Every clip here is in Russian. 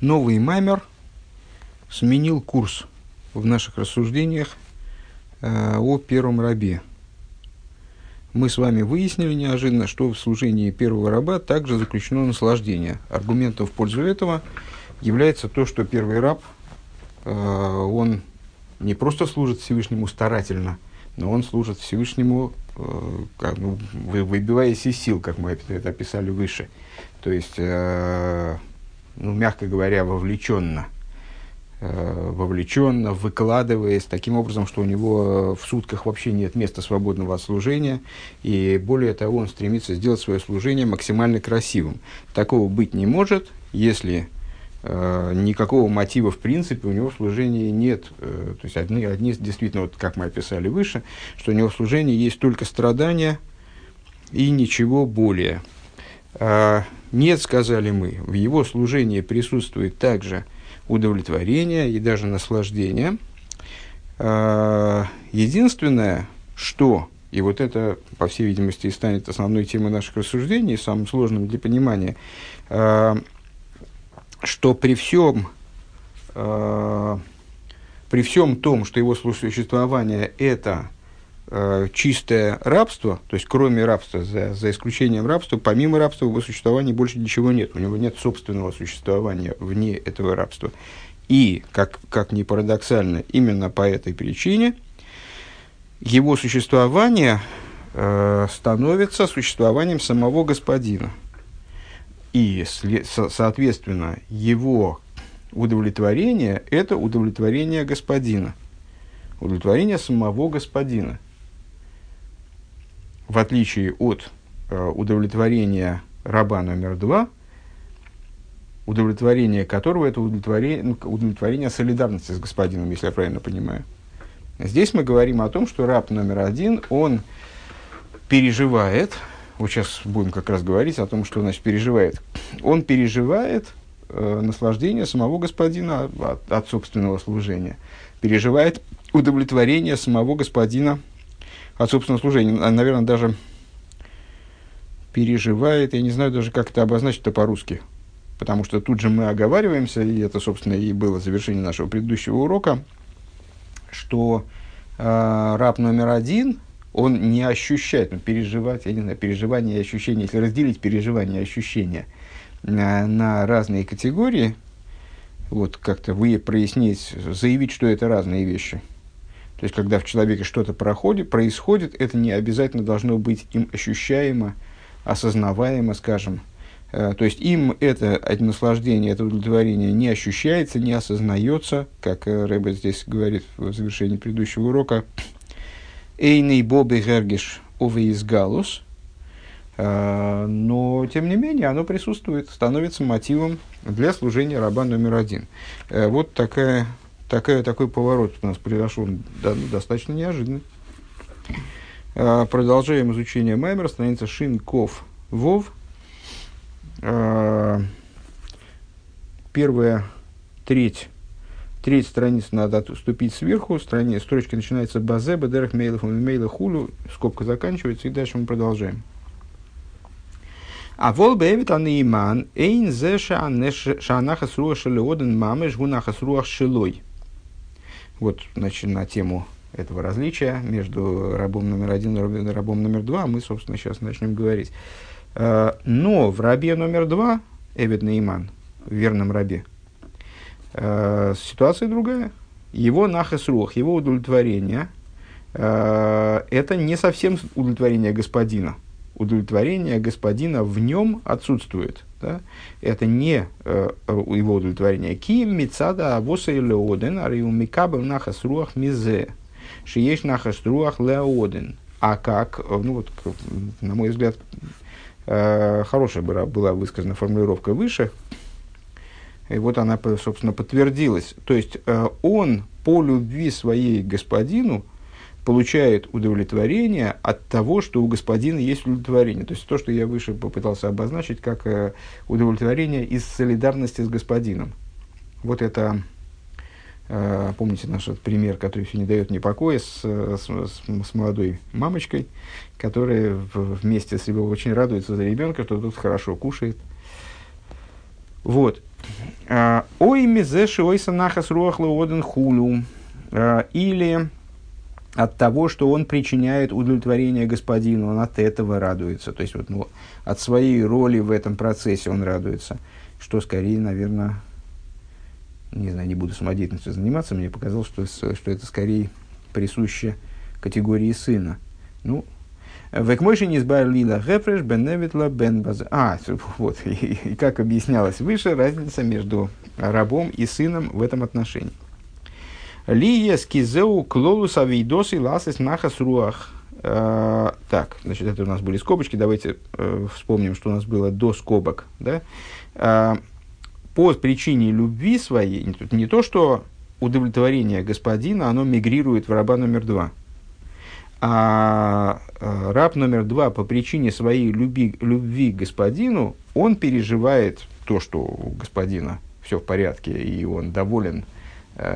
новый маймер сменил курс в наших рассуждениях э, о первом рабе. Мы с вами выяснили неожиданно, что в служении первого раба также заключено наслаждение. Аргументом в пользу этого является то, что первый раб, э, он не просто служит Всевышнему старательно, но он служит Всевышнему, э, как, ну, выбиваясь из сил, как мы это описали выше. То есть, э, ну, мягко говоря, вовлеченно. Э, вовлеченно, выкладываясь таким образом, что у него в сутках вообще нет места свободного от служения, и более того, он стремится сделать свое служение максимально красивым. Такого быть не может, если э, никакого мотива в принципе у него в служении нет. Э, то есть одни, одни действительно, вот как мы описали выше, что у него в служении есть только страдания и ничего более. Э, нет, сказали мы, в его служении присутствует также удовлетворение и даже наслаждение. Э, единственное, что, и вот это, по всей видимости, и станет основной темой наших рассуждений, самым сложным для понимания, э, что при всем, при всем том, что его существование – это э, чистое рабство, то есть кроме рабства, за, за исключением рабства, помимо рабства в его существовании больше ничего нет. У него нет собственного существования вне этого рабства. И, как, как ни парадоксально, именно по этой причине его существование э, становится существованием самого господина – и, соответственно, его удовлетворение – это удовлетворение господина, удовлетворение самого господина. В отличие от э, удовлетворения раба номер два, удовлетворение которого – это удовлетворение, ну, удовлетворение солидарности с господином, если я правильно понимаю. Здесь мы говорим о том, что раб номер один, он переживает – вот сейчас будем как раз говорить о том, что значит переживает. Он переживает э, наслаждение самого господина от, от собственного служения, переживает удовлетворение самого господина от собственного служения. Наверное, даже переживает, я не знаю даже, как это обозначить-то по-русски. Потому что тут же мы оговариваемся, и это, собственно, и было завершение нашего предыдущего урока, что э, раб номер один – он не ощущает, ну, переживать, я не знаю, переживания и ощущения, если разделить переживания и ощущения на, на разные категории, вот как-то вы прояснить, заявить, что это разные вещи. То есть, когда в человеке что-то проходит, происходит, это не обязательно должно быть им ощущаемо, осознаваемо, скажем. Э, то есть, им это, наслаждение, это удовлетворение не ощущается, не осознается, как э, Рэббет здесь говорит в завершении предыдущего урока, Эйный Бобы Гергиш Увеис Галус, э, но, тем не менее, оно присутствует, становится мотивом для служения раба номер один. Э, вот такая, такая, такой поворот у нас произошел да, ну, достаточно неожиданно. Э, продолжаем изучение Маймера, страница Шинков Вов. Первая треть Третья страница надо отступить сверху, страница, строчка начинается базе, бадерах мейлах, мейла хулю, скобка заканчивается, и дальше мы продолжаем. А вол бэвит ан иман, эйн зе шаанахас руах шелеоден мамеш гунахас руах шелой. Вот, значит, на тему этого различия между рабом номер один и рабом номер два мы, собственно, сейчас начнем говорить. А, но в рабе номер два, Эвид Нейман, в верном рабе, Э, ситуация другая. Его нахасрух, его удовлетворение, э, это не совсем удовлетворение господина. Удовлетворение господина в нем отсутствует. Да? Это не э, его удовлетворение. Ки мицада авоса и леоден, ариу микабел нахасруах мизе. Шиеш нахасруах леоден. А как, ну вот, на мой взгляд, э, хорошая была, была высказана формулировка выше, и вот она, собственно, подтвердилась. То есть э, он по любви своей господину получает удовлетворение от того, что у господина есть удовлетворение. То есть то, что я выше попытался обозначить как э, удовлетворение из солидарности с господином. Вот это, э, помните наш пример, который все не дает мне покоя с, с, с молодой мамочкой, которая вместе с его очень радуется за ребенка, что тут хорошо кушает. Вот. Ой мизеши ой санахас руахла оден хулю. Или от того, что он причиняет удовлетворение господину, он от этого радуется. То есть, вот, ну, от своей роли в этом процессе он радуется. Что скорее, наверное, не знаю, не буду самодеятельностью заниматься, мне показалось, что, что это скорее присуще категории сына. Ну, Векмойши не лила гефреш бен невитла бен база. А, вот, и, и как объяснялось выше, разница между рабом и сыном в этом отношении. Лия скизеу клолус авидос и ласис нахас руах. Так, значит, это у нас были скобочки. Давайте э, вспомним, что у нас было до скобок. Да? Э, по причине любви своей, не, не то, что удовлетворение господина, оно мигрирует в раба номер два. А э, раб номер два по причине своей люби, любви к господину, он переживает то, что у господина все в порядке, и он доволен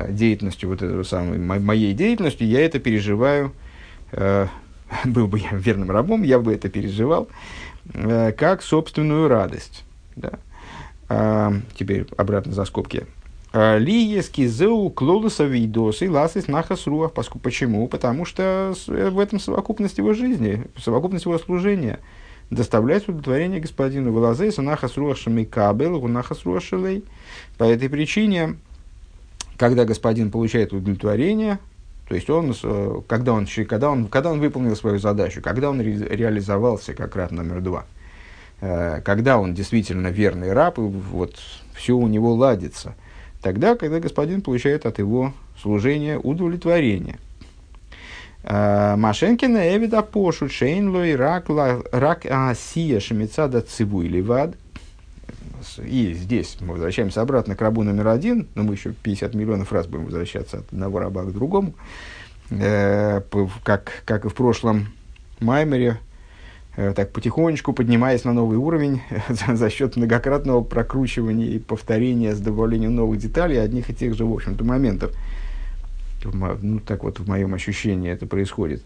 деятельностью, вот этого самой, моей деятельностью, я это переживаю, э, был бы я верным рабом, я бы это переживал, э, как собственную радость. Да? А, теперь обратно за скобки. Лиески зеу клолуса видосы ласис нахас. Почему? Потому что э, в этом совокупность его жизни, совокупность его служения доставляет удовлетворение господину. Вылазейса нахас руах шамикабел. По этой причине, когда господин получает удовлетворение, то есть он, э, когда он, когда он, когда он выполнил свою задачу, когда он ре, реализовался как раб номер два, э, когда он действительно верный раб, и вот все у него ладится – тогда, когда господин получает от его служения удовлетворение. А, Машенкина Эвида Пошу Шейнлой Рак Асия Шамицада Циву или Вад. И здесь мы возвращаемся обратно к рабу номер один, но мы еще 50 миллионов раз будем возвращаться от одного раба к другому. Э, как, как и в прошлом Маймере, Э, так потихонечку поднимаясь на новый уровень за счет многократного прокручивания и повторения с добавлением новых деталей одних и тех же, в общем-то, моментов. Ну, так вот в моем ощущении это происходит.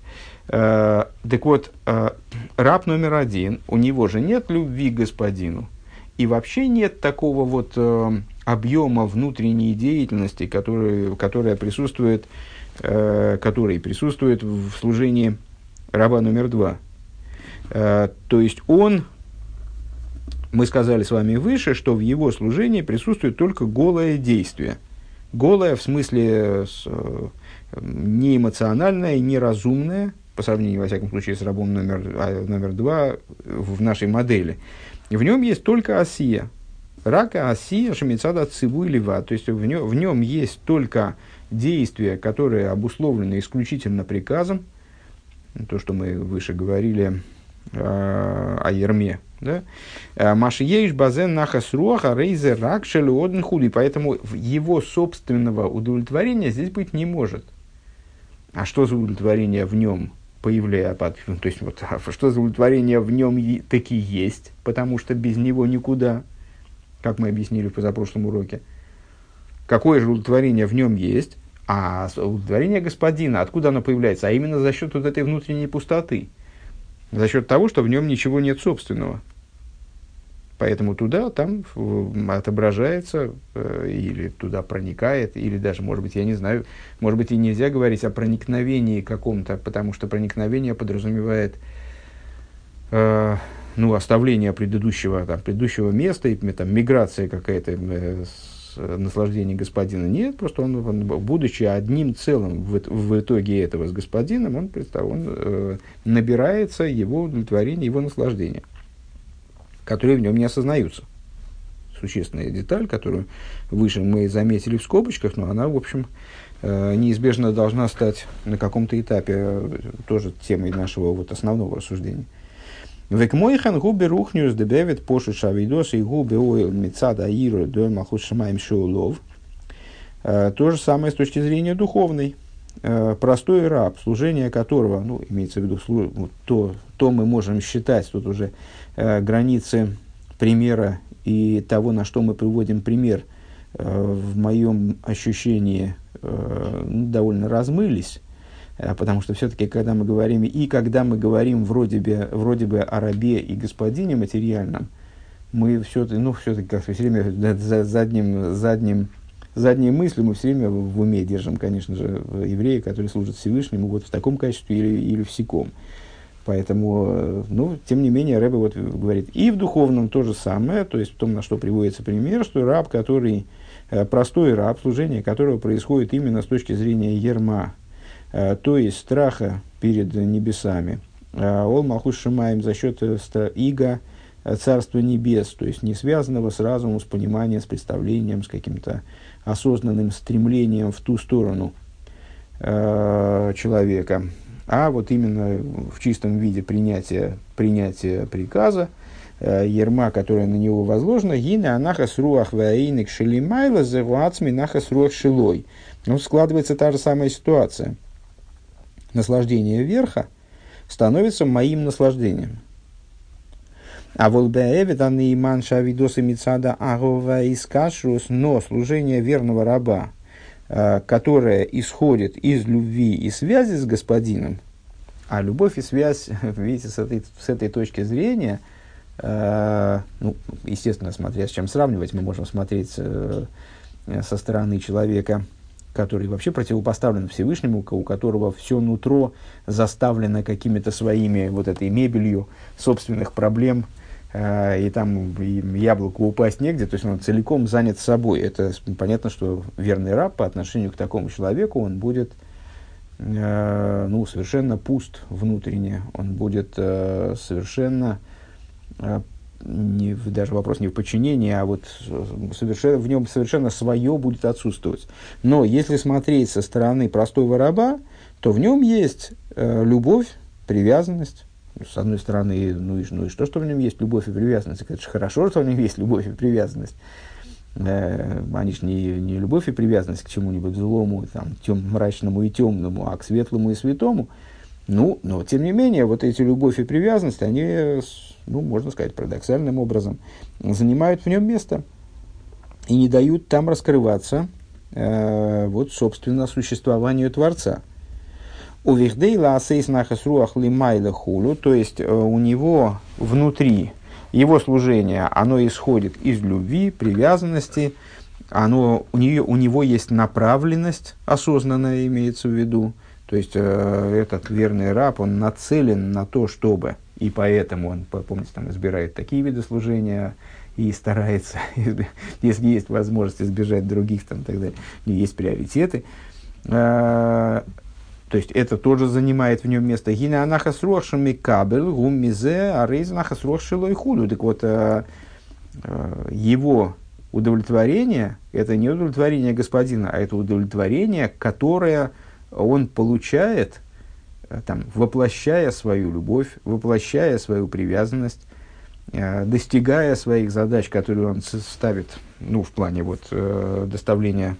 Э, так вот, э, раб номер один, у него же нет любви к господину. И вообще нет такого вот э, объема внутренней деятельности, который, которая присутствует, э, который присутствует в служении раба номер два – Э, то есть он, мы сказали с вами выше, что в его служении присутствует только голое действие. Голое в смысле э, не эмоциональное, не разумное, по сравнению, во всяком случае, с рабом номер, а, номер два в нашей модели. В нем есть только осия. Рака осия шамицада циву или ва. То есть в нем, в нем есть только действия, которые обусловлены исключительно приказом. То, что мы выше говорили, Э, о ерме. Да? Э, Машиеиш базен нахас руаха рейзе рак шелуоден хули. Поэтому его собственного удовлетворения здесь быть не может. А что за удовлетворение в нем появляется? То есть, вот, а что удовлетворение в нем таки есть, потому что без него никуда, как мы объяснили в позапрошлом уроке. Какое же удовлетворение в нем есть? А удовлетворение господина, откуда оно появляется? А именно за счет вот этой внутренней пустоты – за счет того, что в нем ничего нет собственного. Поэтому туда, там отображается э, или туда проникает, или даже, может быть, я не знаю, может быть, и нельзя говорить о проникновении каком-то, потому что проникновение подразумевает э, ну, оставление предыдущего, там, предыдущего места, и там, миграция какая-то э, наслаждение господина. Нет, просто он, он будучи одним целым в, в итоге этого с господином, он, он э, набирается его удовлетворение, его наслаждение, которые в нем не осознаются. Существенная деталь, которую выше мы заметили в скобочках, но она, в общем, э, неизбежно должна стать на каком-то этапе э, тоже темой нашего вот основного рассуждения. Век мойхан губе рухнюс дебевит пошу шавидос и губе ойл мецада аиру до махус шамаем шоулов. Э, то же самое с точки зрения духовной. Э, простой раб, служение которого, ну, имеется в виду, то, то мы можем считать, тут уже э, границы примера и того, на что мы приводим пример, в моем ощущении ну, довольно размылись. Э, потому что все-таки, когда мы говорим, и когда мы говорим вроде бы, вроде бы о рабе и господине материальном, мы все-таки, ну, все-таки как-то все время за задним, задним, задней мыслью мы все время в уме держим, конечно же, евреи, которые служат Всевышнему вот в таком качестве или, или в сяком. Поэтому, э, ну, тем не менее, Рэбе вот говорит, и в духовном то же самое, то есть в том, на что приводится пример, что раб, который, э, простой раб, служение которого происходит именно с точки зрения ерма, э, то есть страха перед небесами, ол малхуш шимаем за счет иго, Царства Небес, то есть не связанного с разумом, с пониманием, с представлением, с каким-то осознанным стремлением в ту сторону э, человека, а вот именно в чистом виде принятия, принятия приказа, э, ерма, которая на него возложена, гина анахас руах ваиник шелимайла зевуацми нахас руах шилой. Ну, складывается та же самая ситуация. Наслаждение верха становится моим наслаждением. А волбеэвит иман шавидоса мицада агова и но служение верного раба, э, которое исходит из любви и связи с господином, а любовь и связь, видите, с этой, с этой точки зрения, э, ну, естественно, смотря с чем сравнивать, мы можем смотреть э, со стороны человека, который вообще противопоставлен Всевышнему, у которого все нутро заставлено какими-то своими вот этой мебелью собственных проблем, э, и там яблоку упасть негде, то есть он целиком занят собой. Это понятно, что верный раб по отношению к такому человеку, он будет э, ну, совершенно пуст внутренне, он будет э, совершенно не, даже вопрос не в подчинении, а вот совершенно, в нем совершенно свое будет отсутствовать. Но если смотреть со стороны простого раба, то в нем есть э, любовь, привязанность. С одной стороны, ну и, ну и что, что в нем есть любовь и привязанность? Это же хорошо, что в нем есть любовь и привязанность. Э, они же не, не любовь и привязанность к чему-нибудь злому, там, тем, мрачному и темному, а к светлому и святому. Ну, но тем не менее, вот эти любовь и привязанность, они ну, можно сказать, парадоксальным образом, занимают в нем место и не дают там раскрываться э, вот, собственно, существованию Творца. У Вихдейла Асейс Нахасруах Лимайла Хулу, то есть э, у него внутри его служение, оно исходит из любви, привязанности, оно, у, нее, у него есть направленность, осознанная имеется в виду, то есть э, этот верный раб, он нацелен на то, чтобы и поэтому он, помните, там избирает такие виды служения и старается, если есть возможность избежать других, там, так далее, есть приоритеты. А, то есть это тоже занимает в нем место. Гина анахас рохшами кабель гуммизе арейз анахас рохшилой худу. Так вот, а, а, его удовлетворение, это не удовлетворение господина, а это удовлетворение, которое он получает – там, воплощая свою любовь, воплощая свою привязанность, э, достигая своих задач, которые он ставит ну, в плане вот, э, доставления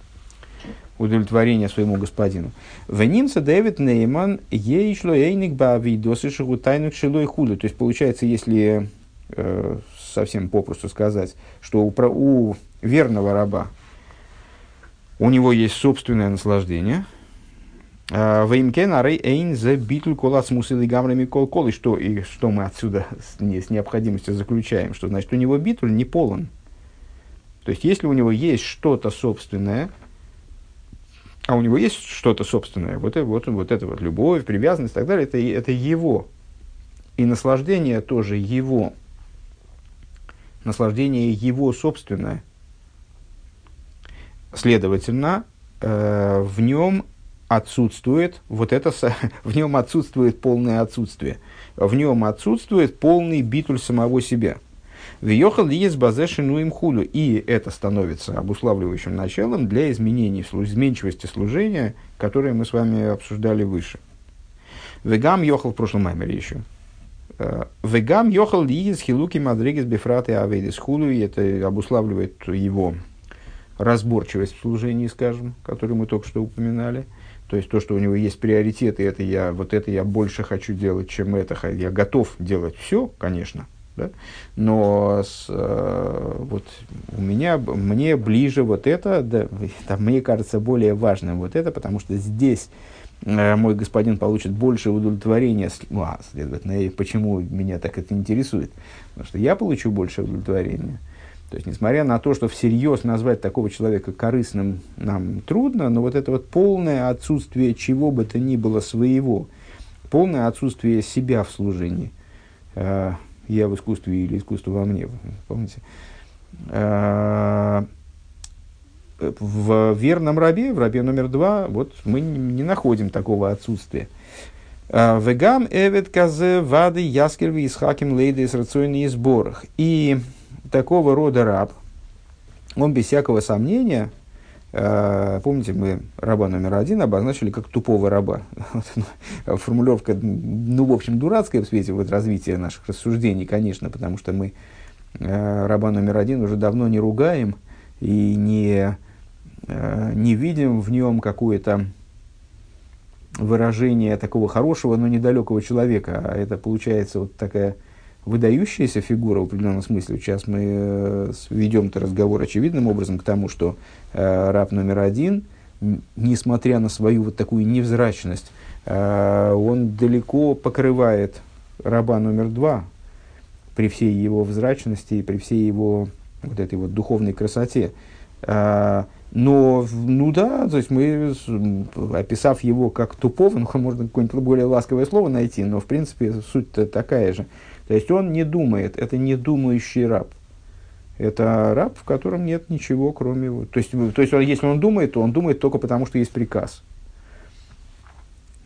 удовлетворения своему господину. Венимца Дэвид Нейман ей шло эйник баавидосы тайнук шилой худу. То есть, получается, если э, совсем попросту сказать, что у, у верного раба у него есть собственное наслаждение – Веймкен арей эйн за битуль колас мусили гамрами кол кол. И что, и что мы отсюда с, не, с необходимостью заключаем? Что значит, у него битуль не полон. То есть, если у него есть что-то собственное, а у него есть что-то собственное, вот, вот, вот это вот любовь, привязанность и так далее, это, это его. И наслаждение тоже его. Наслаждение его собственное. Следовательно, э, в нем отсутствует, вот это, в нем отсутствует полное отсутствие. В нем отсутствует полный битуль самого себя. Въехал есть базешину им худу. И это становится обуславливающим началом для изменений, изменчивости служения, которые мы с вами обсуждали выше. Вегам ехал в прошлом маймере еще. Э, Вегам ехал лиес хилуки мадригес бифраты авейдис худу. И это обуславливает его разборчивость в служении, скажем, которую мы только что упоминали – то есть то, что у него есть приоритеты, это я, вот это я больше хочу делать, чем это. Я готов делать все, конечно, да? но с, э, вот у меня, мне ближе вот это, да, там, мне кажется более важным вот это, потому что здесь э, мой господин получит больше удовлетворения. Ну, а, следовательно, почему меня так это интересует? Потому что я получу больше удовлетворения. То есть, несмотря на то, что всерьез назвать такого человека корыстным нам трудно, но вот это вот полное отсутствие чего бы то ни было своего, полное отсутствие себя в служении, э, я в искусстве или искусство во мне, помните, э, в верном рабе, в рабе номер два, вот мы не находим такого отсутствия. Э, Вегам эвет казе вады яскерви исхаким лейды с рационных сборах. И такого рода раб, он без всякого сомнения, э, помните, мы раба номер один обозначили как тупого раба. Формулировка, ну, в общем, дурацкая в свете вот развития наших рассуждений, конечно, потому что мы э, раба номер один уже давно не ругаем и не, э, не видим в нем какое-то выражение такого хорошего, но недалекого человека. А это получается вот такая выдающаяся фигура в определенном смысле. Сейчас мы э, ведем этот разговор очевидным образом к тому, что э, раб номер один, несмотря на свою вот такую невзрачность, э, он далеко покрывает раба номер два при всей его взрачности и при всей его вот этой вот духовной красоте. Э, но, ну да, то есть мы, описав его как тупого, ну, можно какое-нибудь более ласковое слово найти, но в принципе суть-то такая же. То есть он не думает, это не думающий раб. Это раб, в котором нет ничего, кроме... То есть, то есть он, если он думает, то он думает только потому, что есть приказ.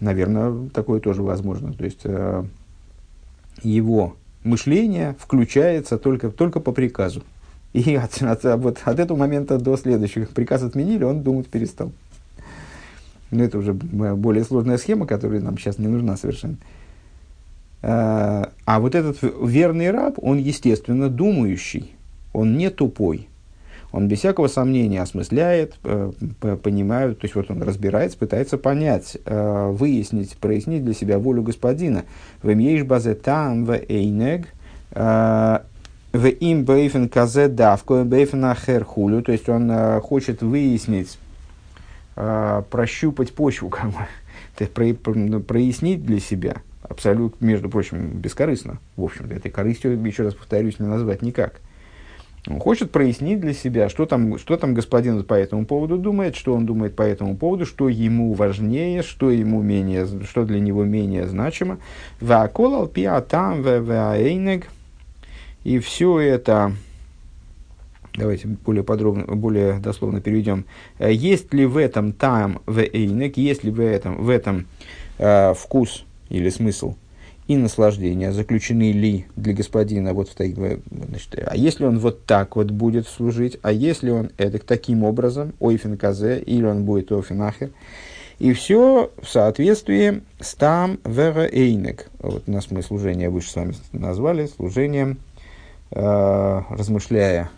Наверное, такое тоже возможно. То есть э, его мышление включается только, только по приказу. И от, от, вот от этого момента до следующих приказ отменили, он думать перестал. Но это уже более сложная схема, которая нам сейчас не нужна совершенно. Э, а вот этот верный раб, он, естественно, думающий, он не тупой. Он без всякого сомнения осмысляет, э, понимает, то есть вот он разбирается, пытается понять, э, выяснить, прояснить для себя волю господина. В базе там в эйнег, в им бейфен казе давко, бейфен ахер хулю, то есть он хочет выяснить, прощупать почву, как бы, прояснить для себя – абсолютно, между прочим, бескорыстно. В общем-то, этой корыстью, еще раз повторюсь, не назвать никак. Он хочет прояснить для себя, что там, что там господин по этому поводу думает, что он думает по этому поводу, что ему важнее, что, ему менее, что для него менее значимо. Ваколал пиатам вэйнег. И все это, давайте более подробно, более дословно переведем. Есть ли в этом там вэйнег, есть ли в этом, в этом э, вкус или смысл и наслаждение заключены ли для господина вот в так, значит, а если он вот так вот будет служить, а если он это таким образом, ойфен казе, или он будет ойфенахер, и все в соответствии с там вера эйнек. Вот нас мы служение выше с вами назвали, служением, э, размышляя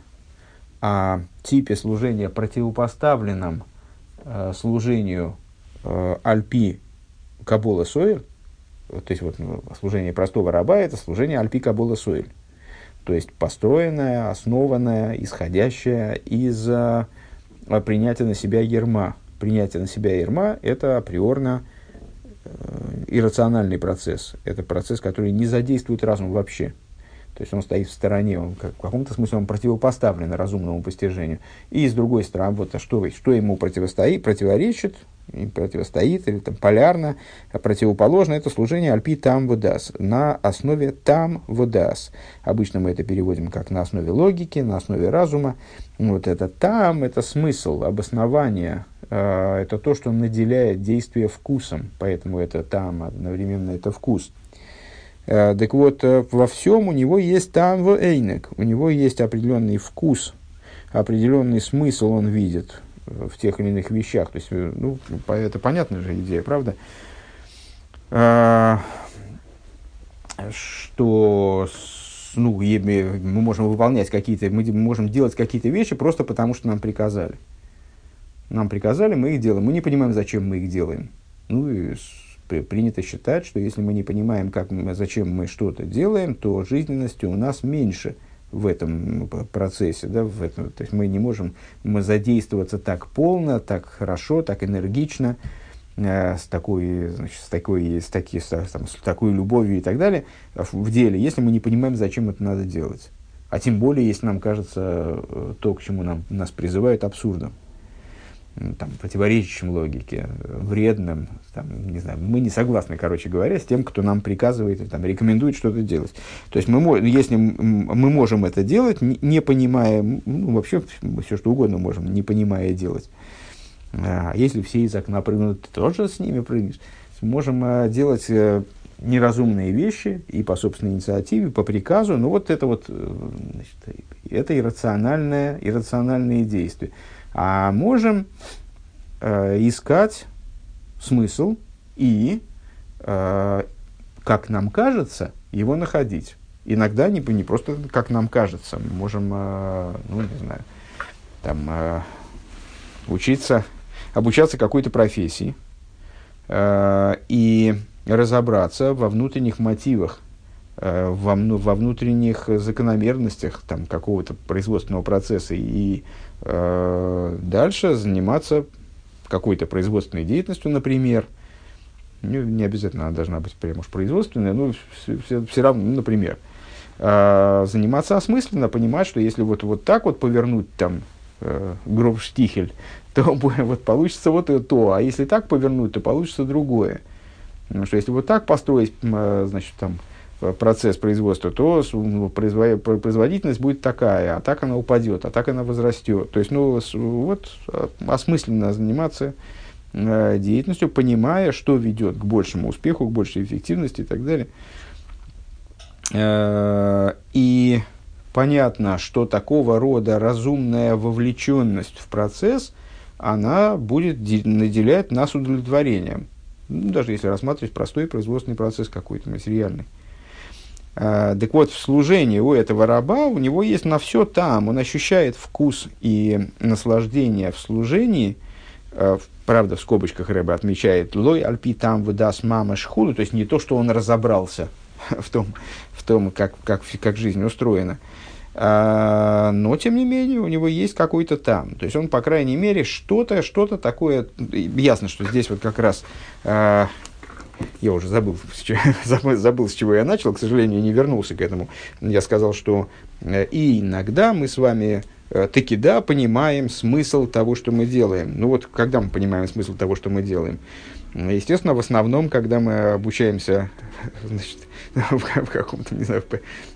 о типе служения, противопоставленном э, служению э, Альпи Кабола Сойер – то есть вот ну, служение простого раба это служение альпи кабула суэль. То есть построенное, основанное, исходящее из принятия на себя ерма. Принятие на себя ерма – это априорно э, иррациональный процесс. Это процесс, который не задействует разум вообще. То есть он стоит в стороне, он как, в каком-то смысле он противопоставлен разумному постижению. И с другой стороны, вот, а что, что ему противостоит, противоречит, противостоит, или там полярно, а противоположно, это служение альпи там водас, на основе там водас. Обычно мы это переводим как на основе логики, на основе разума. Вот это там, это смысл, обоснование, э, это то, что наделяет действие вкусом, поэтому это там, одновременно это вкус. Э, так вот, э, во всем у него есть там в эйнек, у него есть определенный вкус, определенный смысл он видит в тех или иных вещах. То есть, э, ну, это понятная же идея, правда? Что ну, мы можем выполнять какие-то, мы можем делать какие-то вещи просто потому, что нам приказали. Нам приказали, мы их делаем. Мы не понимаем, зачем мы их делаем. Ну и принято считать, что если мы не понимаем, как зачем мы что-то делаем, то жизненности у нас меньше в этом процессе. Да, в этом, то есть мы не можем мы задействоваться так полно, так хорошо, так энергично э, с такой, значит, с такой, с, таки, с, там, с такой любовью и так далее в деле, если мы не понимаем, зачем это надо делать. А тем более, если нам кажется э, то, к чему нам, нас призывают, абсурдом там, противоречащим логике, вредным, там, не знаю, мы не согласны, короче говоря, с тем, кто нам приказывает, там, рекомендует что-то делать. То есть, мы, если мы можем это делать, не понимая, ну, вообще все что угодно можем, не понимая делать. А если все из окна прыгнут, ты тоже с ними прыгнешь. Можем а, делать э, неразумные вещи и по собственной инициативе, по приказу, но вот это вот, э, значит, это иррациональное, иррациональные действия а можем э, искать смысл и, э, как нам кажется, его находить. Иногда не, не просто как нам кажется, мы можем, э, ну, не знаю, там, э, учиться, обучаться какой-то профессии э, и разобраться во внутренних мотивах, во, во внутренних закономерностях там, какого-то производственного процесса и Э, дальше заниматься какой-то производственной деятельностью, например. Не, не обязательно она должна быть прямо уж производственная, но все, все, все равно, ну, например. Э, заниматься осмысленно, понимать, что если вот, вот так вот повернуть там э, гроб штихель, то вот получится вот то, а если так повернуть, то получится другое. Потому что если вот так построить, э, значит, там, Э, процесс производства, то производительность будет такая, а так она упадет, а так она возрастет. То есть, ну, вот а, осмысленно заниматься э, деятельностью, понимая, что ведет к большему успеху, к большей эффективности и так далее. Э, и понятно, что такого рода разумная вовлеченность в процесс, она будет наделять нас удовлетворением. Ну, даже если рассматривать простой производственный процесс какой-то материальный. А, так вот, в служении у этого раба, у него есть на все там, он ощущает вкус и наслаждение в служении, а, правда, в скобочках Рэба отмечает, лой альпи там выдаст мама шхуду, то есть не то, что он разобрался в том, в том как, как, как жизнь устроена, а, но, тем не менее, у него есть какой-то там. То есть он, по крайней мере, что-то, что-то такое, ясно, что здесь вот как раз я уже забыл, забыл, с чего я начал, к сожалению, не вернулся к этому. Я сказал, что э, и иногда мы с вами э, таки да понимаем смысл того, что мы делаем. Ну вот, когда мы понимаем смысл того, что мы делаем? Естественно, в основном, когда мы обучаемся значит, в, в каком-то, не знаю,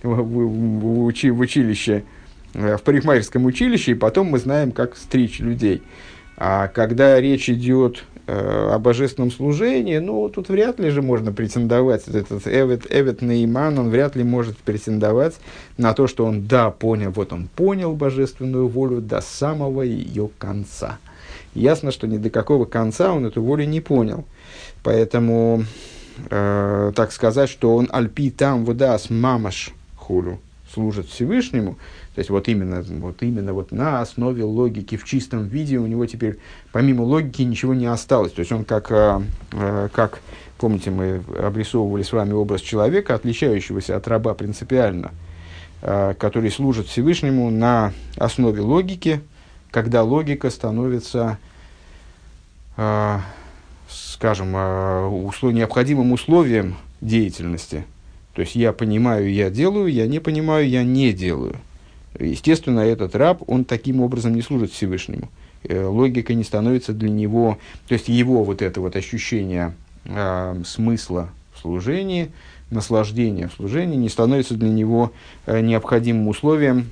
в, в, в, учи, в училище, э, в парикмахерском училище, и потом мы знаем, как стричь людей. А когда речь идет о божественном служении, ну, тут вряд ли же можно претендовать, этот Эвет, Эвет Нейман, он вряд ли может претендовать на то, что он, да, понял, вот он понял божественную волю до самого ее конца. Ясно, что ни до какого конца он эту волю не понял. Поэтому, э, так сказать, что он альпи там водас мамаш хулю служит Всевышнему, то есть вот именно, вот именно вот на основе логики в чистом виде у него теперь помимо логики ничего не осталось. То есть он как, э, э, как помните, мы обрисовывали с вами образ человека, отличающегося от раба принципиально, э, который служит Всевышнему на основе логики, когда логика становится, скажем, услов, необходимым условием деятельности. То есть я понимаю, я делаю, я не понимаю, я не делаю. Естественно, этот раб, он таким образом не служит Всевышнему. Э, логика не становится для него, то есть его вот это вот ощущение э, смысла в служении, наслаждения в служении не становится для него э, необходимым условием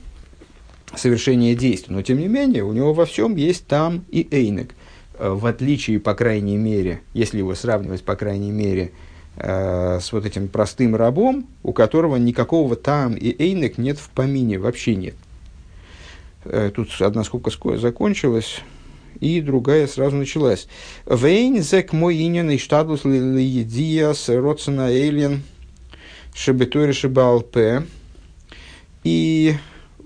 совершения действий. Но, тем не менее, у него во всем есть там и эйнек. Э, в отличие, по крайней мере, если его сравнивать, по крайней мере, Э, с вот этим простым рабом, у которого никакого там и эйнек нет в помине, вообще нет. Э, тут одна сколько закончилась, и другая сразу началась. Вейн зек мой инин и штадлус лиедиас родсена эйлен шебетори шебалпе. И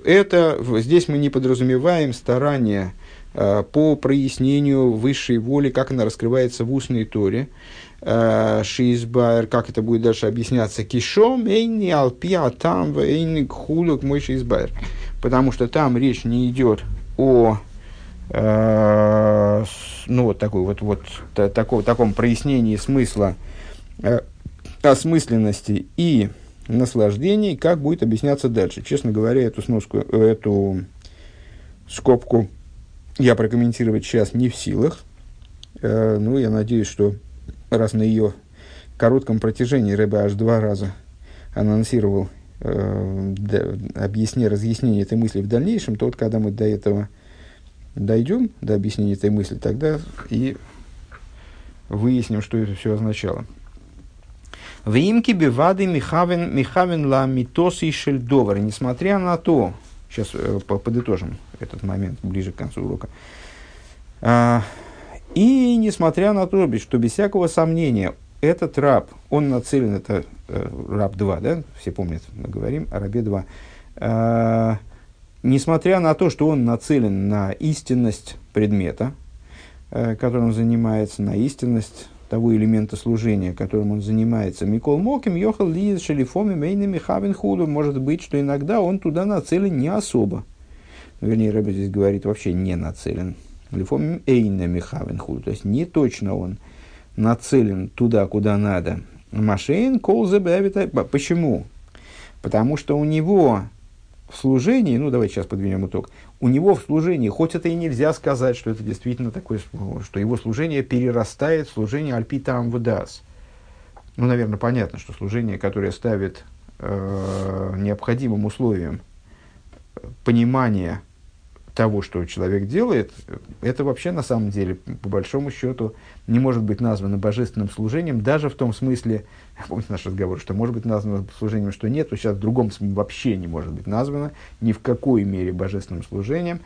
это, здесь мы не подразумеваем старания э, по прояснению высшей воли, как она раскрывается в устной торе, Э, Шизбайр, как это будет дальше объясняться, Кишом, Эйни, Алпия, там, Эйни, Хулук, мой Шизбайр. Потому что там речь не идет о э, ну, вот такой вот, вот такого, таком прояснении смысла, э, осмысленности и наслаждений, как будет объясняться дальше. Честно говоря, эту сноску, эту скобку я прокомментировать сейчас не в силах. Э, ну, я надеюсь, что раз на ее коротком протяжении Рэбе аж два раза анонсировал э, объяснение, разъяснение этой мысли в дальнейшем, то вот когда мы до этого дойдем, до объяснения этой мысли, тогда и выясним, что это все означало. В имке бивады михавен, михавен ла митос и шельдовар. Несмотря на то, сейчас э, подытожим этот момент ближе к концу урока, а, и несмотря на то, что без всякого сомнения этот раб, он нацелен, это э, раб 2, да, все помнят, мы говорим о рабе 2, а, несмотря на то, что он нацелен на истинность предмета, э, которым он занимается, на истинность того элемента служения, которым он занимается. Микол Моким, Йохал Лиз, Шелифоми, Мейнами, Хавин Худу. Может быть, что иногда он туда нацелен не особо. Вернее, Рэбби здесь говорит, вообще не нацелен. Лифомим Эйнами Хавин Худу. То есть, не точно он нацелен туда, куда надо. Машейн Кол Почему? Потому что у него в служении, ну давайте сейчас подведем итог, у него в служении, хоть это и нельзя сказать, что это действительно такое, что его служение перерастает в служение Альпита Амвудас. Ну, наверное, понятно, что служение, которое ставит э, необходимым условием понимания того, что человек делает, это вообще на самом деле, по большому счету, не может быть названо божественным служением, даже в том смысле, помните наш разговор, что может быть названо служением, что нет, то сейчас в другом смысле вообще не может быть названо ни в какой мере божественным служением,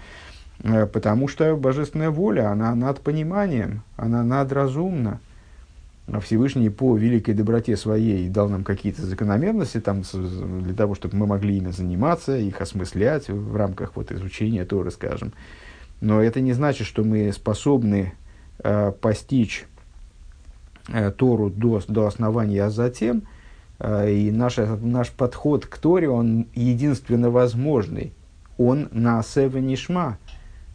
э, потому что божественная воля, она над пониманием, она надразумна. Всевышний по великой доброте своей дал нам какие-то закономерности там, для того, чтобы мы могли ими заниматься, их осмыслять в рамках вот, изучения Торы, скажем. Но это не значит, что мы способны э, постичь э, Тору до, до основания, а затем э, и наш, наш подход к Торе, он единственно возможный. Он на Севенишма,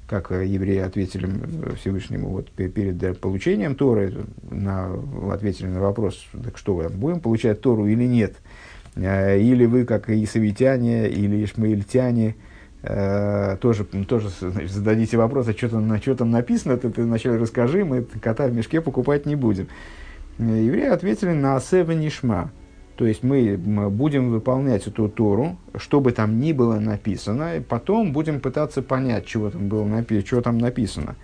как евреи ответили Всевышнему вот, перед получением Торы, на, ответили на вопрос, так что, будем получать Тору или нет? Э, или вы, как исавитяне или ишмаильтяне, э, тоже, тоже значит, зададите вопрос, а что там, на что там написано, ты, ты вначале расскажи, мы кота в мешке покупать не будем. Э, евреи ответили на Асева Нишма. То есть мы будем выполнять эту Тору, что бы там ни было написано, и потом будем пытаться понять, чего там, было напи- чего там написано.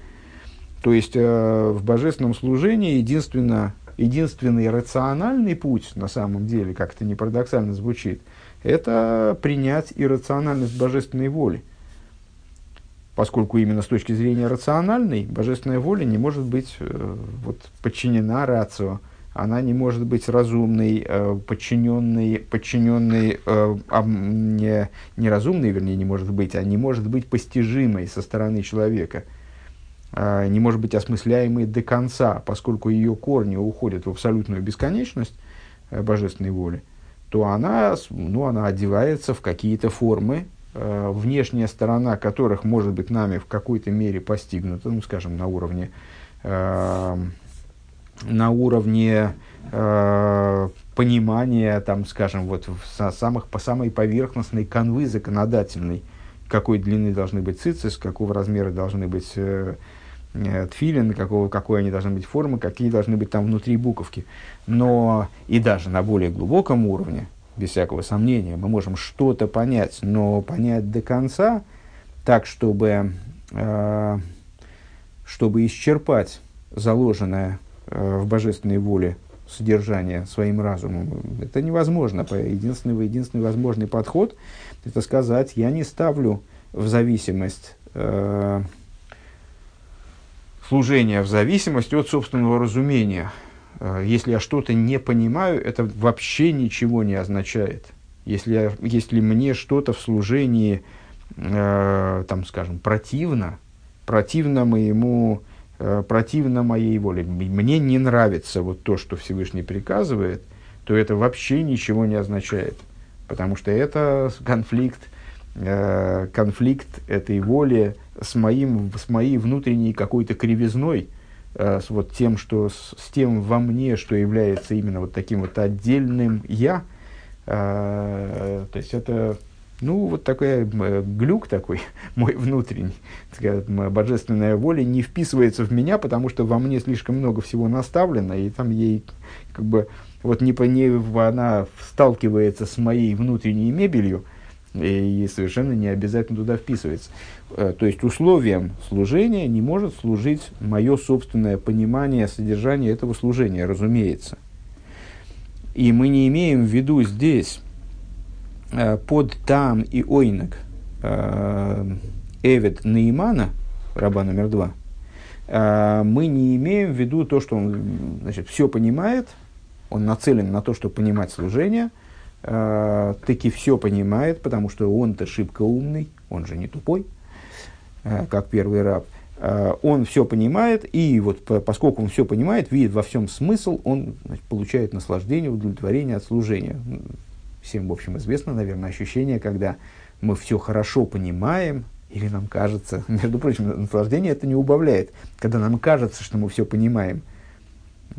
То есть э, в божественном служении единственно, единственный рациональный путь, на самом деле, как это не парадоксально звучит, это принять иррациональность божественной воли. Поскольку именно с точки зрения рациональной, божественная воля не может быть э, вот, подчинена рацио, она не может быть разумной, э, подчиненной, подчиненной э, не, не разумной, вернее, не может быть, а не может быть постижимой со стороны человека, э, не может быть осмысляемой до конца, поскольку ее корни уходят в абсолютную бесконечность э, божественной воли, то она, ну, она одевается в какие-то формы, внешняя сторона которых может быть нами в какой-то мере постигнута, ну, скажем, на уровне на уровне э, понимания, там, скажем, вот в самых, по самой поверхностной канвы законодательной, какой длины должны быть цицис, какого размера должны быть э, тфилин, какого, какой они должны быть формы, какие должны быть там внутри буковки. Но и даже на более глубоком уровне, без всякого сомнения, мы можем что-то понять, но понять до конца так, чтобы, э, чтобы исчерпать заложенное в божественной воле содержание своим разумом. Это невозможно. Единственный, единственный возможный подход – это сказать, я не ставлю в зависимость э, служение в зависимости от собственного разумения. Э, если я что-то не понимаю, это вообще ничего не означает. Если, я, если мне что-то в служении, э, там, скажем, противно, противно моему Э, противно моей воле, мне не нравится вот то, что Всевышний приказывает, то это вообще ничего не означает. Потому что это конфликт, э, конфликт этой воли с, моим, с моей внутренней какой-то кривизной, э, с вот тем, что с, с тем во мне, что является именно вот таким вот отдельным я, э, то есть это ну, вот такой глюк такой, мой внутренний, сказать, божественная воля не вписывается в меня, потому что во мне слишком много всего наставлено, и там ей как бы вот не, по, не она сталкивается с моей внутренней мебелью, и совершенно не обязательно туда вписывается. Э, то есть условием служения не может служить мое собственное понимание содержания этого служения, разумеется. И мы не имеем в виду здесь Э, под там и ойнок э, Эвид Неймана, раба номер два, э, мы не имеем в виду то, что он значит, все понимает, он нацелен на то, чтобы понимать служение, таки все понимает, потому что он-то шибко умный, он же не тупой, как первый раб. Он все понимает, и вот поскольку он все понимает, видит во всем смысл, он значит, получает наслаждение, удовлетворение от служения всем, в общем, известно, наверное, ощущение, когда мы все хорошо понимаем, или нам кажется, между прочим, наслаждение это не убавляет, когда нам кажется, что мы все понимаем.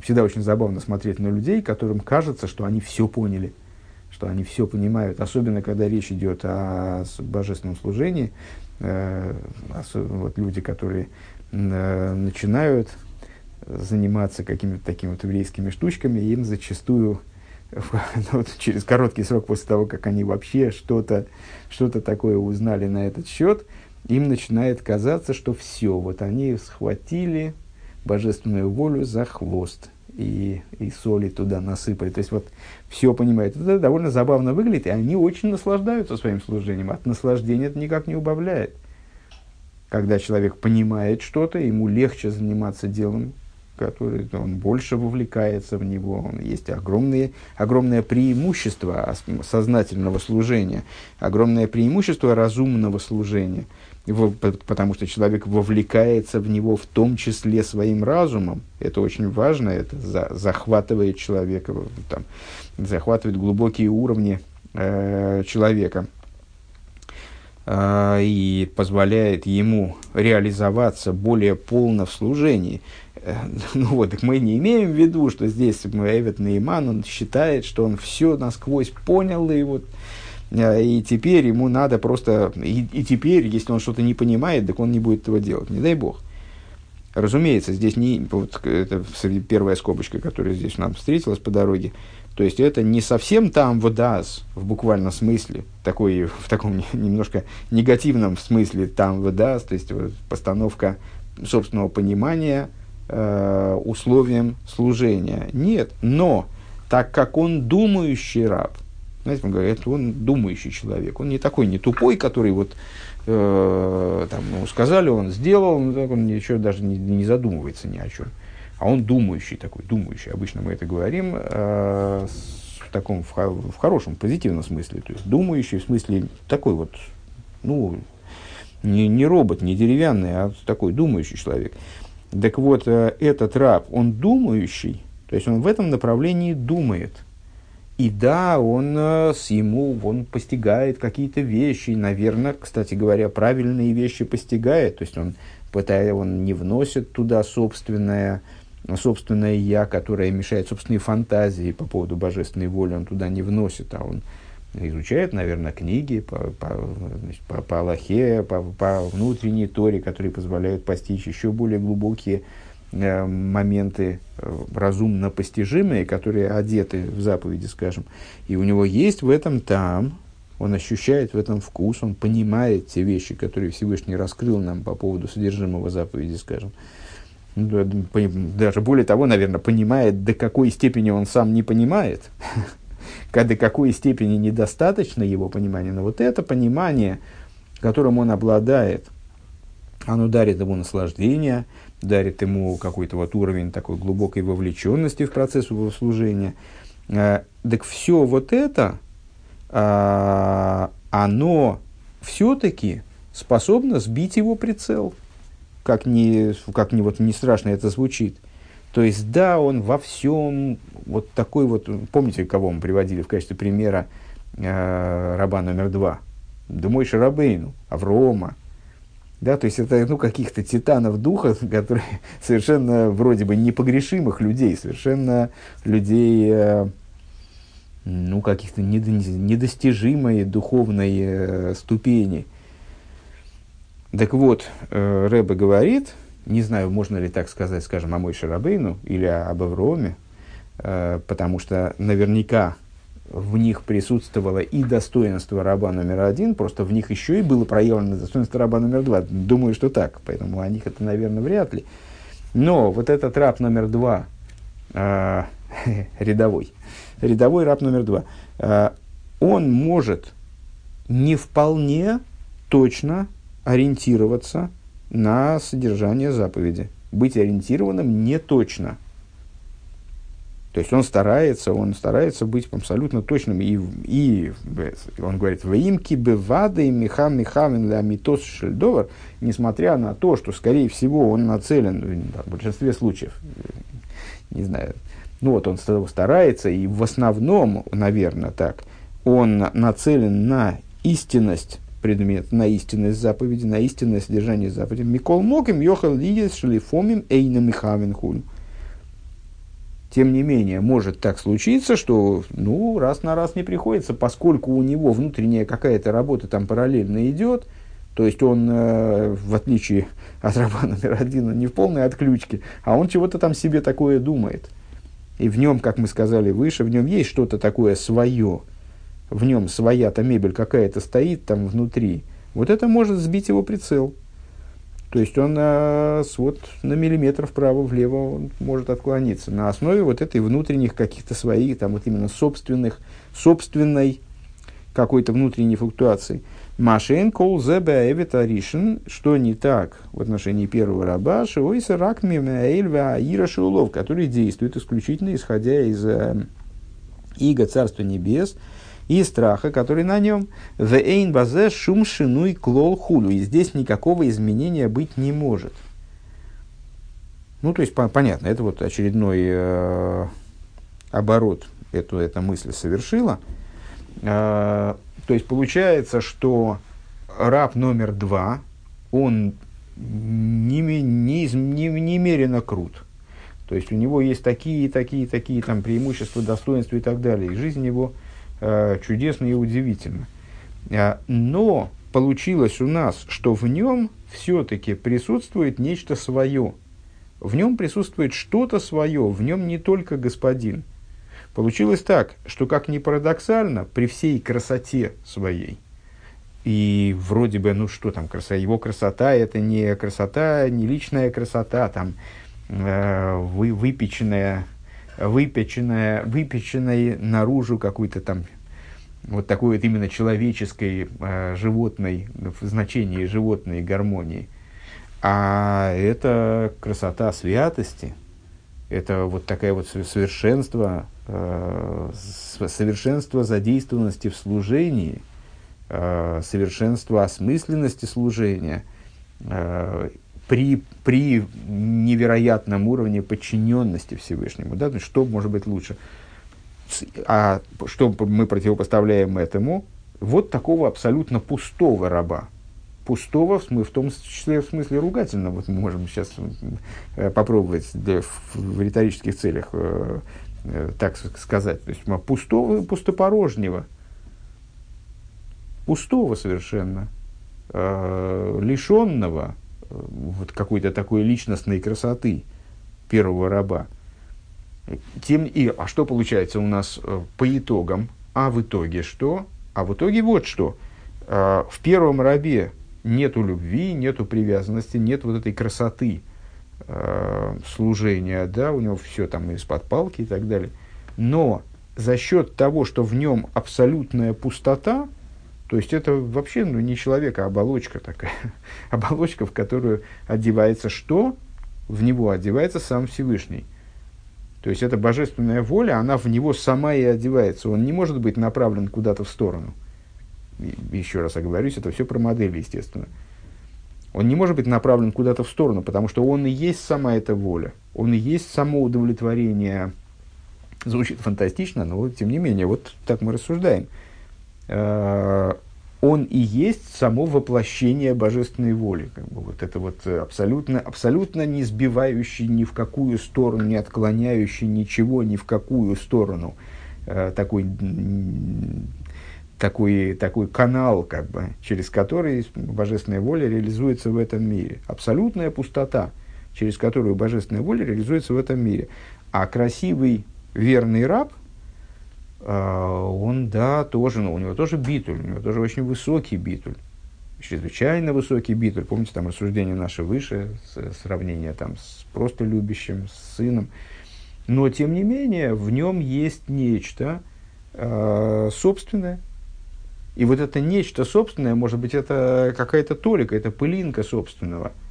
Всегда очень забавно смотреть на людей, которым кажется, что они все поняли, что они все понимают, особенно когда речь идет о божественном служении. Э, вот люди, которые э, начинают заниматься какими-то такими вот еврейскими штучками, им зачастую вот, через короткий срок после того, как они вообще что-то что такое узнали на этот счет, им начинает казаться, что все, вот они схватили божественную волю за хвост и, и соли туда насыпали. То есть вот все понимают. Это довольно забавно выглядит, и они очень наслаждаются своим служением. От наслаждения это никак не убавляет. Когда человек понимает что-то, ему легче заниматься делом, который он больше вовлекается в него. Есть огромные, огромное преимущество сознательного служения, огромное преимущество разумного служения, потому что человек вовлекается в него в том числе своим разумом. Это очень важно, это за, захватывает человека, там, захватывает глубокие уровни э, человека и позволяет ему реализоваться более полно в служении. ну вот, мы не имеем в виду, что здесь Эвет Нейман, он считает, что он все насквозь понял, и вот э, и теперь ему надо просто, и, и теперь, если он что-то не понимает, так он не будет этого делать, не дай бог. Разумеется, здесь не, вот это первая скобочка, которая здесь нам встретилась по дороге, то есть это не совсем там водас в буквальном смысле, такой, в таком немножко негативном смысле там водас, то есть вот, постановка собственного понимания – э, условием служения. Нет, но так как он думающий раб, знаете, мы говорим, это он думающий человек, он не такой, не тупой, который вот э, там, ну, сказали, он сделал, но так он ничего даже не, не задумывается ни о чем. А он думающий такой, думающий. Обычно мы это говорим э, в таком, в, в хорошем, позитивном смысле. То есть думающий в смысле такой вот, ну, не, не робот, не деревянный, а такой думающий человек. Так вот, э, этот раб, он думающий, то есть он в этом направлении думает. И да, он э, с ему, он постигает какие-то вещи, наверное, кстати говоря, правильные вещи постигает, то есть он пытается, он не вносит туда собственное, собственное я, которое мешает собственной фантазии по поводу божественной воли, он туда не вносит, а он изучает, наверное, книги по, по, значит, по, по Аллахе, по, по внутренней Торе, которые позволяют постичь еще более глубокие э, моменты э, разумно постижимые, которые одеты в заповеди, скажем. И у него есть в этом там, он ощущает в этом вкус, он понимает те вещи, которые Всевышний раскрыл нам по поводу содержимого заповеди, скажем. Даже более того, наверное, понимает, до какой степени он сам не понимает, до какой степени недостаточно его понимания, но вот это понимание, которым он обладает, оно дарит ему наслаждение, дарит ему какой-то вот уровень такой глубокой вовлеченности в процесс его служения. А, так все вот это, а, оно все-таки способно сбить его прицел. Как ни, как ни, вот, не страшно это звучит. То есть, да, он во всем вот такой вот, помните, кого мы приводили в качестве примера э, раба номер два? Думой Шарабейну, Аврома. Да, то есть это ну, каких-то титанов духа, которые совершенно вроде бы непогрешимых людей, совершенно людей, э, ну, каких-то недостижимой духовной э, ступени. Так вот, э, Рэбе говорит, не знаю, можно ли так сказать, скажем, о Мойше Рабейну или об Авроме, э, потому что наверняка в них присутствовало и достоинство раба номер один, просто в них еще и было проявлено достоинство раба номер два. Думаю, что так, поэтому о них это, наверное, вряд ли. Но вот этот раб номер два, э, рядовой, рядовой раб номер два, он может не вполне точно ориентироваться на содержание заповеди, быть ориентированным не точно – то есть он старается, он старается быть абсолютно точным. И, и он говорит, в имке бывады михам михамин ля митос шельдовар, несмотря на то, что, скорее всего, он нацелен, в большинстве случаев, не знаю, ну вот он старается, и в основном, наверное, так, он нацелен на истинность предмет, на истинность заповеди, на истинное содержание заповеди. Микол Моким, Йохал Лидис, Шлифомим, Эйна Михавин Хуль. Тем не менее, может так случиться, что ну, раз на раз не приходится, поскольку у него внутренняя какая-то работа там параллельно идет, то есть он, э, в отличие от раба номер один, не в полной отключке, а он чего-то там себе такое думает. И в нем, как мы сказали выше, в нем есть что-то такое свое. В нем своя-то мебель какая-то стоит там внутри. Вот это может сбить его прицел. То есть он э, вот на миллиметр вправо-влево может отклониться на основе вот этой внутренних каких-то своих, там вот именно собственных, собственной какой-то внутренней флуктуации. Машин кол зебе ришен, что не так в отношении первого раба, шиойса ракми меэльва ира шиулов, который действует исключительно исходя из э, иго Царства Небес, и страха, который на нем. В эйн базе шум шинуй клол хулю. И здесь никакого изменения быть не может. Ну, то есть, по- понятно, это вот очередной э, оборот эту, эта мысль совершила. Э, то есть, получается, что раб номер два, он не, не, не, немерено крут. То есть, у него есть такие, такие, такие там преимущества, достоинства и так далее. И жизнь его чудесно и удивительно. Э, но получилось у нас, что в нем все-таки присутствует нечто свое. В нем присутствует что-то свое, в нем не только господин. Получилось так, что, как ни парадоксально, при всей красоте своей, и вроде бы, ну что там, красота, его красота это не красота, не личная красота, там э, вы, выпеченная выпеченное, выпеченной наружу какой-то там вот такой вот именно человеческой, э, животной, в значении животной гармонии. А это красота святости, это вот такая вот совершенство, э, совершенство задействованности в служении, э, совершенство осмысленности служения, э, при, при невероятном уровне подчиненности Всевышнему. Да? Что может быть лучше? А что мы противопоставляем этому? Вот такого абсолютно пустого раба. Пустого, смысле, в том числе в смысле ругательного. Вот мы можем сейчас э, попробовать для, в риторических целях э, э, так сказать. То есть пустого, пустопорожнего. Пустого совершенно. Э, лишенного вот какой-то такой личностной красоты первого раба. Тем и, а что получается у нас э, по итогам? А в итоге что? А в итоге вот что. Э, в первом рабе нету любви, нету привязанности, нет вот этой красоты э, служения, да, у него все там из-под палки и так далее. Но за счет того, что в нем абсолютная пустота, то есть это вообще ну, не человек, а оболочка такая. оболочка, в которую одевается что? В него одевается сам Всевышний. То есть эта божественная воля, она в него сама и одевается. Он не может быть направлен куда-то в сторону. Еще раз оговорюсь, это все про модели, естественно. Он не может быть направлен куда-то в сторону, потому что он и есть сама эта воля. Он и есть само удовлетворение. Звучит фантастично, но тем не менее, вот так мы рассуждаем. Э, он и есть само воплощение божественной воли. Как бы вот это вот абсолютно, абсолютно не сбивающий ни в какую сторону, не отклоняющий ничего ни в какую сторону э, такой, такой, такой канал, как бы, через который божественная воля реализуется в этом мире. Абсолютная пустота, через которую божественная воля реализуется в этом мире. А красивый верный раб – он, да, тоже, ну, у него тоже битуль, у него тоже очень высокий битуль, чрезвычайно высокий битуль. Помните, там рассуждение наше выше, сравнение там с просто любящим, с сыном. Но, тем не менее, в нем есть нечто э, собственное. И вот это нечто собственное, может быть, это какая-то толика, это пылинка собственного –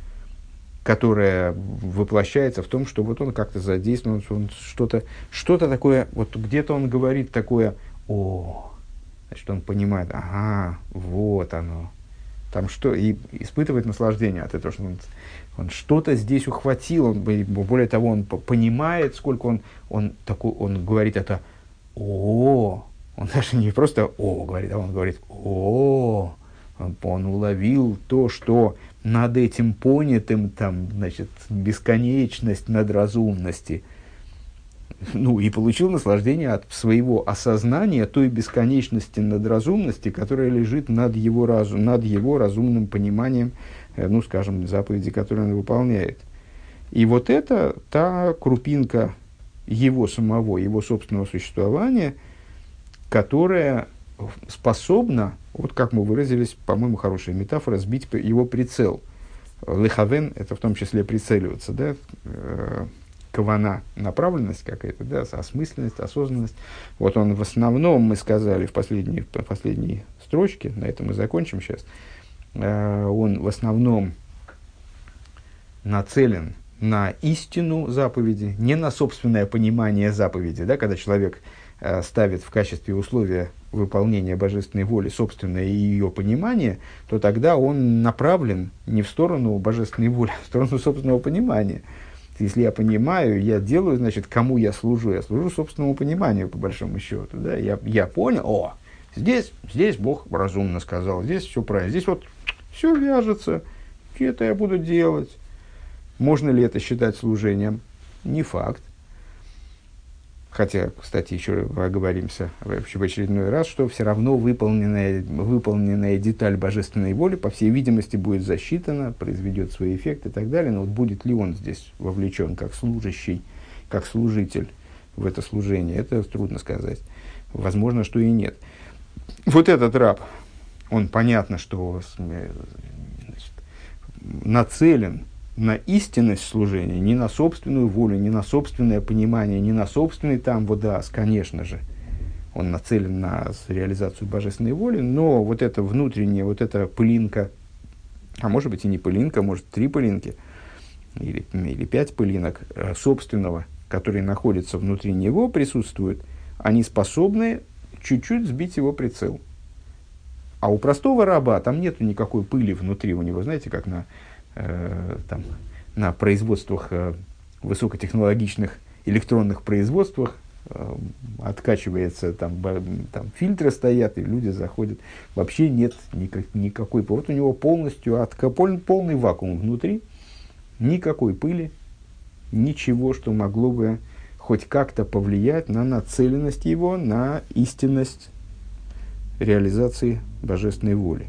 которая воплощается в том, что вот он как-то задействован, он что-то что такое, вот где-то он говорит такое, о, значит, он понимает, ага, вот оно. Там что, и испытывает наслаждение от этого, что он, он что-то здесь ухватил, он, более того, он понимает, сколько он, он, такой, он говорит это, о, он даже не просто о! говорит, а он говорит о, он, он уловил то, что над этим понятым, там, значит, бесконечность надразумности. Ну, и получил наслаждение от своего осознания той бесконечности надразумности, которая лежит над его, разум, над его разумным пониманием, э, ну, скажем, заповеди, которые он выполняет. И вот это та крупинка его самого, его собственного существования, которая способна вот как мы выразились, по-моему, хорошая метафора, сбить его прицел. Лехавен – это в том числе прицеливаться, да, э, кавана, направленность какая-то, да, осмысленность, осознанность. Вот он в основном, мы сказали в последней, в последней строчке, на этом мы закончим сейчас, э, он в основном нацелен на истину заповеди, не на собственное понимание заповеди, да, когда человек ставит в качестве условия выполнения божественной воли собственное ее понимание, то тогда он направлен не в сторону божественной воли, а в сторону собственного понимания. Если я понимаю, я делаю, значит, кому я служу? Я служу собственному пониманию, по большому счету. Да? Я, я понял, о, здесь, здесь Бог разумно сказал, здесь все правильно, здесь вот все вяжется, это я буду делать. Можно ли это считать служением? Не факт. Хотя, кстати, еще оговоримся в очередной раз, что все равно выполненная, выполненная деталь божественной воли, по всей видимости, будет засчитана, произведет свой эффект и так далее. Но вот будет ли он здесь вовлечен как служащий, как служитель в это служение, это трудно сказать. Возможно, что и нет. Вот этот раб, он понятно, что значит, нацелен на истинность служения, не на собственную волю, не на собственное понимание, не на собственный там водас, конечно же. Он нацелен на реализацию божественной воли, но вот эта внутренняя, вот эта пылинка, а может быть и не пылинка, может три пылинки, или, или пять пылинок э, собственного, которые находятся внутри него, присутствуют, они способны чуть-чуть сбить его прицел. А у простого раба там нету никакой пыли внутри у него, знаете, как на э, там, на производствах э, высокотехнологичных электронных производствах э, откачивается, там, там фильтры стоят, и люди заходят. Вообще нет никак, никакой... Вот у него полностью отка, полный вакуум внутри, никакой пыли, ничего, что могло бы хоть как-то повлиять на нацеленность его, на истинность реализации божественной воли.